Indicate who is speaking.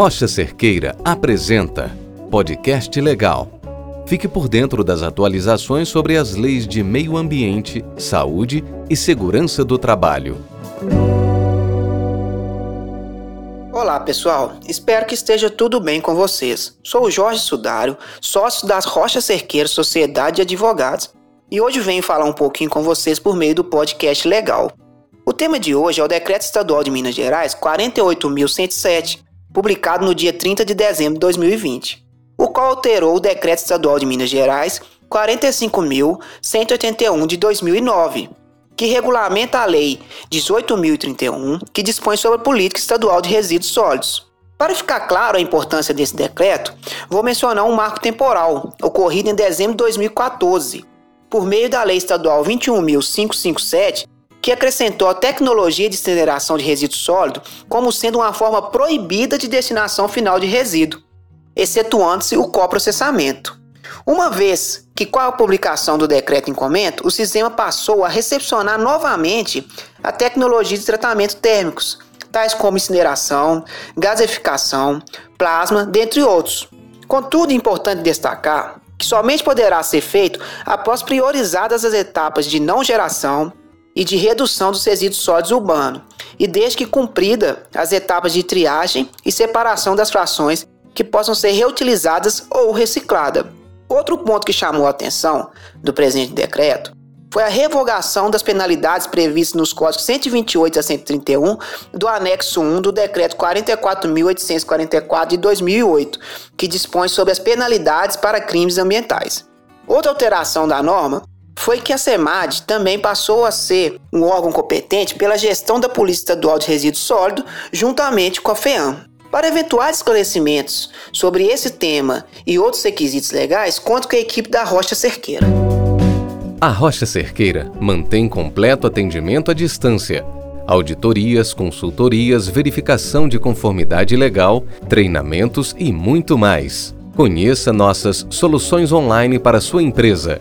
Speaker 1: Rocha Cerqueira apresenta Podcast Legal. Fique por dentro das atualizações sobre as leis de meio ambiente, saúde e segurança do trabalho.
Speaker 2: Olá pessoal, espero que esteja tudo bem com vocês. Sou o Jorge Sudário, sócio das Rocha Cerqueira Sociedade de Advogados, e hoje venho falar um pouquinho com vocês por meio do podcast Legal. O tema de hoje é o Decreto Estadual de Minas Gerais 48.107, publicado no dia 30 de dezembro de 2020, o qual alterou o Decreto Estadual de Minas Gerais 45.181 de 2009, que regulamenta a Lei 18.031, que dispõe sobre a política estadual de resíduos sólidos. Para ficar claro a importância desse decreto, vou mencionar um marco temporal, ocorrido em dezembro de 2014, por meio da Lei Estadual 21.557, que acrescentou a tecnologia de incineração de resíduo sólido como sendo uma forma proibida de destinação final de resíduo, excetuando-se o coprocessamento. Uma vez que, com a publicação do decreto em comento, o sistema passou a recepcionar novamente a tecnologia de tratamento térmicos, tais como incineração, gaseificação, plasma, dentre outros. Contudo, é importante destacar que somente poderá ser feito após priorizadas as etapas de não geração, e de redução dos resíduos sólidos urbanos, e desde que cumprida as etapas de triagem e separação das frações que possam ser reutilizadas ou recicladas. Outro ponto que chamou a atenção do presente decreto foi a revogação das penalidades previstas nos códigos 128 a 131 do anexo 1 do decreto 44.844 de 2008, que dispõe sobre as penalidades para crimes ambientais. Outra alteração da norma foi que a SEMAD também passou a ser um órgão competente pela gestão da Polícia Estadual de Resíduos Sólidos, juntamente com a FEAM. Para eventuais esclarecimentos sobre esse tema e outros requisitos legais, conto com a equipe da Rocha Cerqueira.
Speaker 1: A Rocha Cerqueira mantém completo atendimento à distância. Auditorias, consultorias, verificação de conformidade legal, treinamentos e muito mais. Conheça nossas soluções online para sua empresa.